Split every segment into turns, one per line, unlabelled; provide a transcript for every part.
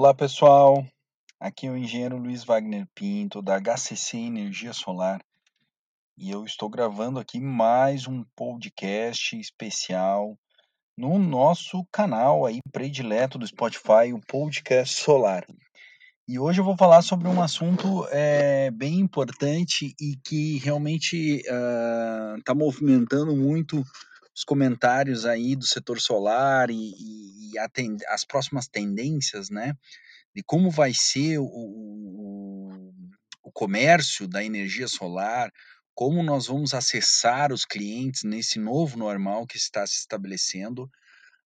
Olá pessoal, aqui é o engenheiro Luiz Wagner Pinto da HCC Energia Solar e eu estou gravando aqui mais um podcast especial no nosso canal aí predileto do Spotify, o Podcast Solar. E hoje eu vou falar sobre um assunto é, bem importante e que realmente está uh, movimentando muito os comentários aí do setor solar e, e, as próximas tendências, né? De como vai ser o, o, o comércio da energia solar, como nós vamos acessar os clientes nesse novo normal que está se estabelecendo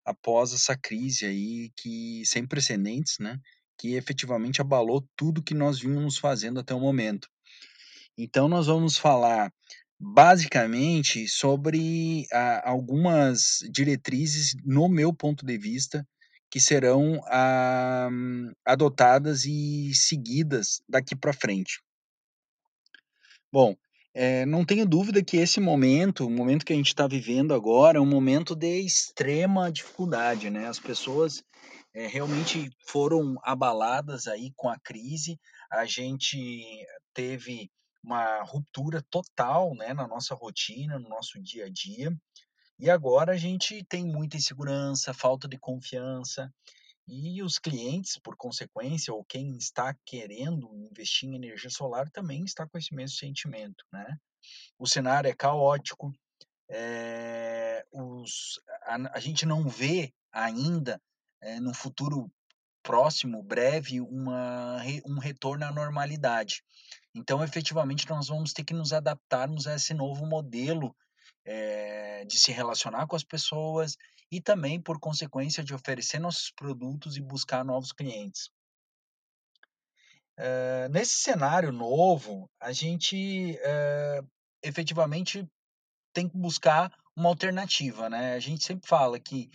após essa crise aí que sem precedentes, né? Que efetivamente abalou tudo que nós vínhamos fazendo até o momento. Então nós vamos falar basicamente sobre algumas diretrizes, no meu ponto de vista, que serão ah, adotadas e seguidas daqui para frente. Bom, é, não tenho dúvida que esse momento, o momento que a gente está vivendo agora, é um momento de extrema dificuldade, né? As pessoas é, realmente foram abaladas aí com a crise. A gente teve uma ruptura total né, na nossa rotina, no nosso dia a dia. E agora a gente tem muita insegurança, falta de confiança, e os clientes, por consequência, ou quem está querendo investir em energia solar também está com esse mesmo sentimento. Né? O cenário é caótico, é, os, a, a, gente não vê ainda, é, no futuro próximo, breve, uma, um retorno à normalidade. Então, efetivamente, nós vamos ter que nos adaptarmos a esse novo modelo é, de se relacionar com as pessoas e também, por consequência, de oferecer nossos produtos e buscar novos clientes. É, nesse cenário novo, a gente é, efetivamente tem que buscar uma alternativa, né? A gente sempre fala que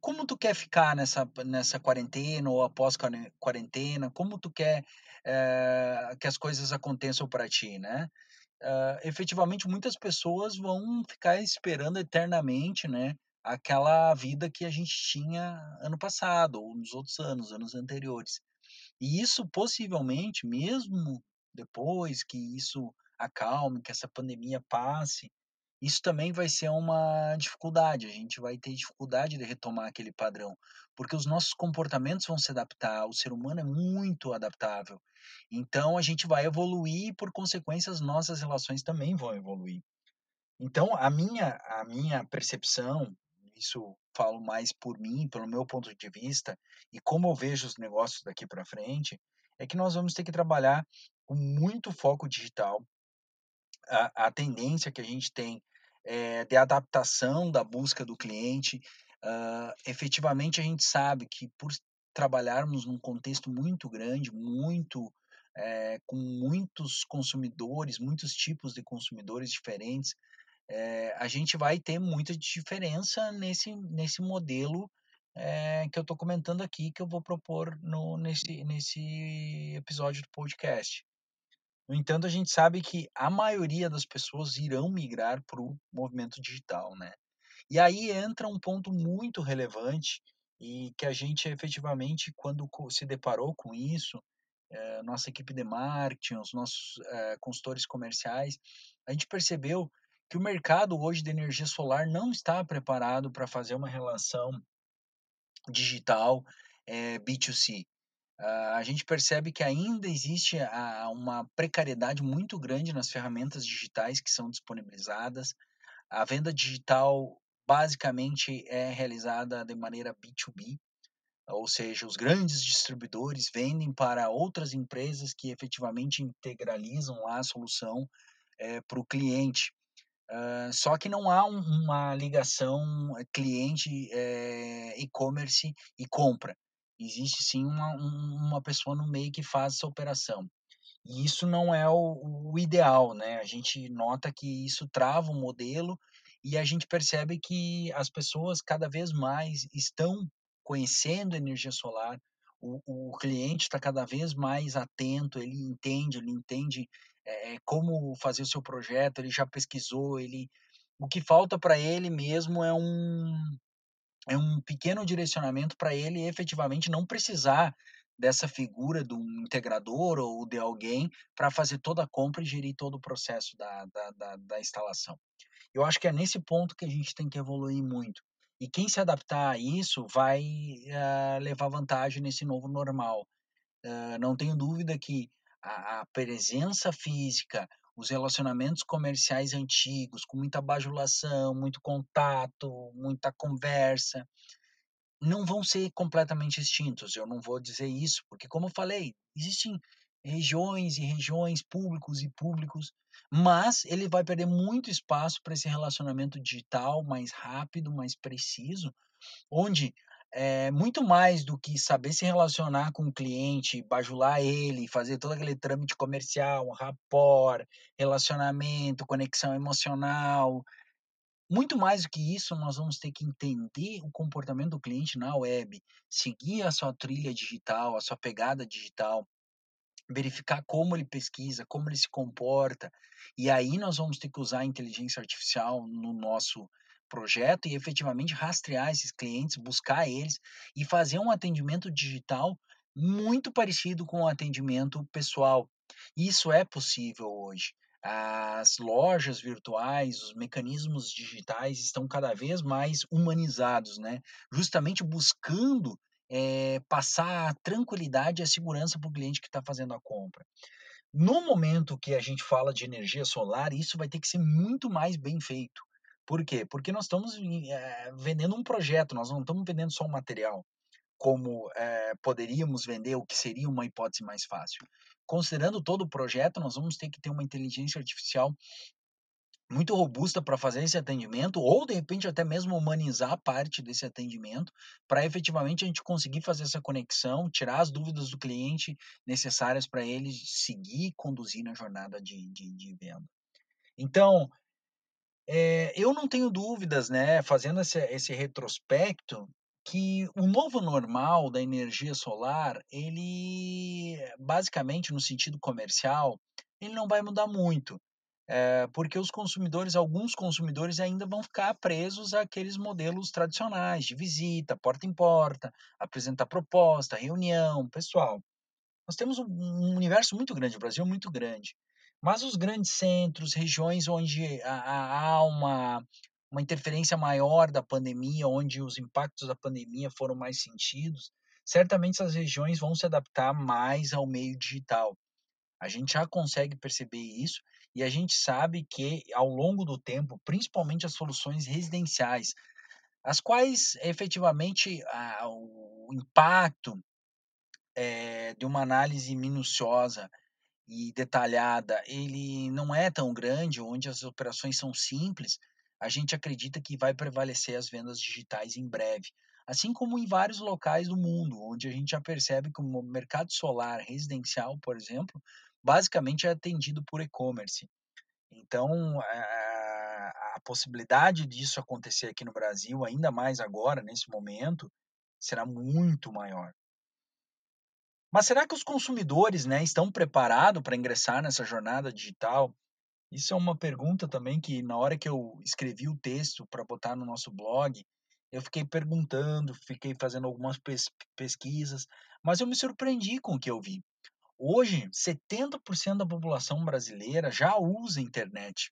como tu quer ficar nessa, nessa quarentena ou após quarentena? Como tu quer é, que as coisas aconteçam para ti, né? Uh, efetivamente, muitas pessoas vão ficar esperando eternamente, né? Aquela vida que a gente tinha ano passado ou nos outros anos, anos anteriores. E isso possivelmente, mesmo depois que isso acalme, que essa pandemia passe, isso também vai ser uma dificuldade. A gente vai ter dificuldade de retomar aquele padrão, porque os nossos comportamentos vão se adaptar. O ser humano é muito adaptável. Então a gente vai evoluir e, por consequência, as nossas relações também vão evoluir. Então a minha a minha percepção, isso falo mais por mim, pelo meu ponto de vista e como eu vejo os negócios daqui para frente, é que nós vamos ter que trabalhar com muito foco digital, a, a tendência que a gente tem é, de adaptação da busca do cliente. Uh, efetivamente, a gente sabe que por trabalharmos num contexto muito grande, muito é, com muitos consumidores, muitos tipos de consumidores diferentes, é, a gente vai ter muita diferença nesse, nesse modelo é, que eu estou comentando aqui, que eu vou propor no, nesse, nesse episódio do podcast. No entanto, a gente sabe que a maioria das pessoas irão migrar para o movimento digital, né? E aí entra um ponto muito relevante e que a gente efetivamente, quando se deparou com isso, é, nossa equipe de marketing, os nossos é, consultores comerciais, a gente percebeu que o mercado hoje de energia solar não está preparado para fazer uma relação digital é, eh, B2C. Uh, a gente percebe que ainda existe uma precariedade muito grande nas ferramentas digitais que são disponibilizadas. A venda digital basicamente é realizada de maneira B2B, ou seja, os grandes distribuidores vendem para outras empresas que efetivamente integralizam lá a solução é, para o cliente. Uh, só que não há um, uma ligação cliente é, e-commerce e compra existe sim uma, uma pessoa no meio que faz essa operação. E isso não é o, o ideal, né? A gente nota que isso trava o modelo e a gente percebe que as pessoas cada vez mais estão conhecendo energia solar, o, o cliente está cada vez mais atento, ele entende, ele entende é, como fazer o seu projeto, ele já pesquisou, ele o que falta para ele mesmo é um é um pequeno direcionamento para ele efetivamente não precisar dessa figura de um integrador ou de alguém para fazer toda a compra e gerir todo o processo da da da da instalação. Eu acho que é nesse ponto que a gente tem que evoluir muito. E quem se adaptar a isso vai, hã, levar vantagem nesse novo normal. Hã, não tenho dúvida que a a presença física, os relacionamentos comerciais antigos, com muita bajulação, muito contato, muita conversa, não vão ser completamente extintos. Eu não vou dizer isso, porque como eu falei, existem regiões e regiões, públicos e públicos, mas ele vai perder muito espaço para esse relacionamento digital mais rápido, mais preciso, onde, eh, muito mais do que saber se relacionar com o cliente, bajular ele, fazer todo aquele trâmite comercial, rapport, relacionamento, conexão emocional, muito mais do que isso, nós vamos ter que entender o comportamento do cliente na web, seguir a sua trilha digital, a sua pegada digital, verificar como ele pesquisa, como ele se comporta, e aí nós vamos ter que usar a inteligência artificial no nosso projeto e efetivamente rastrear esses clientes, buscar eles e fazer um atendimento digital muito parecido com o atendimento pessoal. Isso é possível hoje. As lojas virtuais, os mecanismos digitais estão cada vez mais humanizados, né, justamente buscando, eh, passar a tranquilidade e a segurança para o cliente que está fazendo a compra. No momento que a gente fala de energia solar, isso vai ter que ser muito mais bem feito. Por quê? Porque nós estamos eh, vendendo um projeto, nós não estamos vendendo só um material, como, eh, poderíamos vender o que seria uma hipótese mais fácil. Considerando todo o projeto, nós vamos ter que ter uma inteligência artificial muito robusta para fazer esse atendimento ou, de repente, até mesmo humanizar parte desse atendimento, para efetivamente a gente conseguir fazer essa conexão, tirar as dúvidas do cliente necessárias para ele seguir conduzir na jornada de de de venda. Então, eh, eu não tenho dúvidas, né, fazendo esse esse retrospecto, que o novo normal da energia solar, ele basicamente no sentido comercial, ele não vai mudar muito, eh, porque os consumidores alguns consumidores ainda vão ficar presos àqueles modelos tradicionais de visita, porta em porta, apresentar proposta, reunião, pessoal. Nós temos um universo muito grande, o Brasil é muito grande, mas os grandes centros, regiões onde há uma uma interferência maior da pandemia, onde os impactos da pandemia foram mais sentidos, certamente essas regiões vão se adaptar mais ao meio digital. A gente já consegue perceber isso, e a gente sabe que ao longo do tempo, principalmente as soluções residenciais, as quais efetivamente a o impacto, eh, de uma análise minuciosa e detalhada, ele não é tão grande, onde as operações são simples, a gente acredita que vai prevalecer as vendas digitais em breve. Assim como em vários locais do mundo, onde a gente já percebe que o mercado solar residencial, por exemplo, basicamente é atendido por e-commerce. Então, a possibilidade disso acontecer aqui no Brasil, ainda mais agora, nesse momento, será muito maior. Mas será que os consumidores, né, estão preparado para ingressar nessa jornada digital? Isso é uma pergunta também que na hora que eu escrevi o texto para botar no nosso blog, eu fiquei perguntando, fiquei fazendo algumas pes pesquisas, mas eu me surpreendi com o que eu vi. Hoje, 70% da população brasileira já usa internet.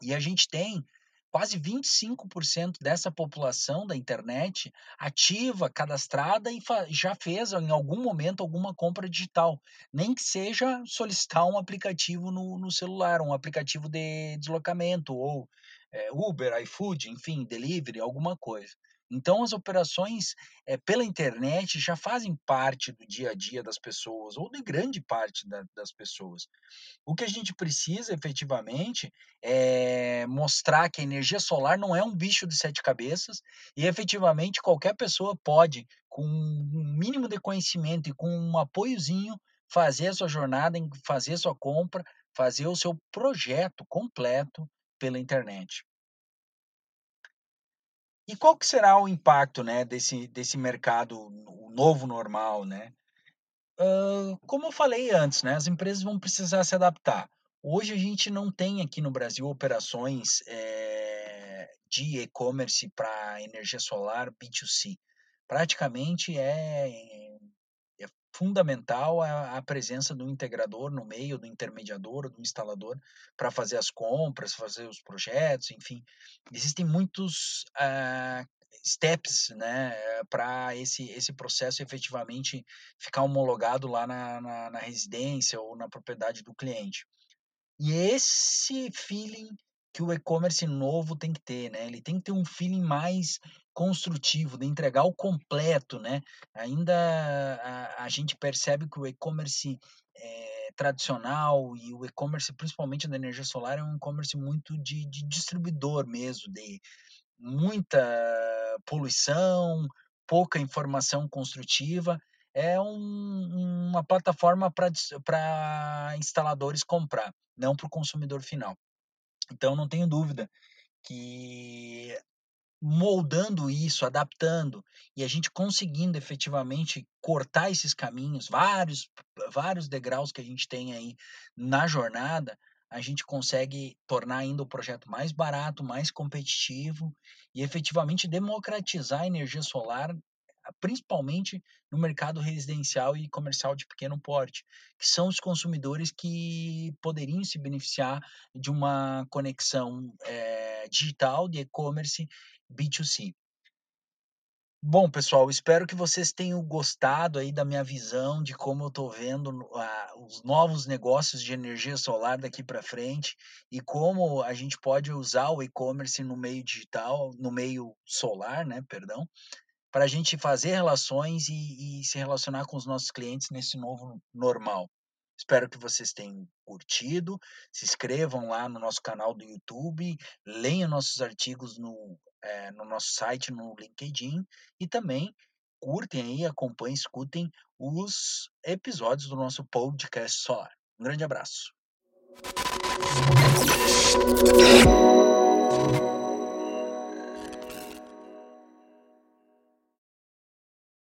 E a gente tem quase 25% dessa população da internet ativa, cadastrada e já fez em algum momento alguma compra digital, nem que seja solicitar um aplicativo no no celular, um aplicativo de deslocamento ou, eh, Uber, iFood, enfim, delivery, alguma coisa. Então as operações, eh, pela internet já fazem parte do dia a dia das pessoas ou de grande parte da das pessoas. O que a gente precisa efetivamente, é mostrar que a energia solar não é um bicho de 7 cabeças e efetivamente qualquer pessoa pode, com um mínimo de conhecimento e com um apoiozinho, fazer a sua jornada, fazer a sua compra, fazer o seu projeto completo pela internet. E qual que será o impacto, né, desse desse mercado, novo normal, né? Hã, como eu falei antes, né, as empresas vão precisar se adaptar. Hoje a gente não tem aqui no Brasil operações, eh, de e-commerce para energia solar B2C. Praticamente é, é fundamental a, a, presença do integrador no meio, do intermediador, do instalador, para fazer as compras, fazer os projetos, enfim. Existem muitos uh, steps né, para esse, esse processo efetivamente ficar homologado lá na, na, na residência ou na propriedade do cliente. E esse feeling que o e-commerce novo tem que ter, né? Ele tem que ter um feeling mais construtivo, de entregar o completo, né? Ainda a, a gente percebe que o e-commerce é, tradicional e o e-commerce, principalmente da energia solar, é um e-commerce muito de, de distribuidor mesmo, de muita poluição, pouca informação construtiva. É um, uma plataforma para instaladores comprar, não para o consumidor final. Então, não tenho dúvida que moldando isso, adaptando e a gente conseguindo efetivamente cortar esses caminhos, vários vários degraus que a gente tem aí na jornada, a gente consegue tornar ainda o projeto mais barato, mais competitivo e efetivamente democratizar a energia solar principalmente no mercado residencial e comercial de pequeno porte, que são os consumidores que poderiam se beneficiar de uma conexão é, digital de e-commerce B2C. Bom, pessoal, espero que vocês tenham gostado aí da minha visão de como eu estou vendo uh, os novos negócios de energia solar daqui para frente e como a gente pode usar o e-commerce no meio digital, no meio solar, né, perdão, para a gente fazer relações e, e se relacionar com os nossos clientes nesse novo normal. Espero que vocês tenham curtido. Se inscrevam lá no nosso canal do YouTube, leiam nossos artigos no, é, no nosso site, no LinkedIn e também curtem aí, acompanhem, escutem os episódios do nosso podcast Solar. Um grande abraço.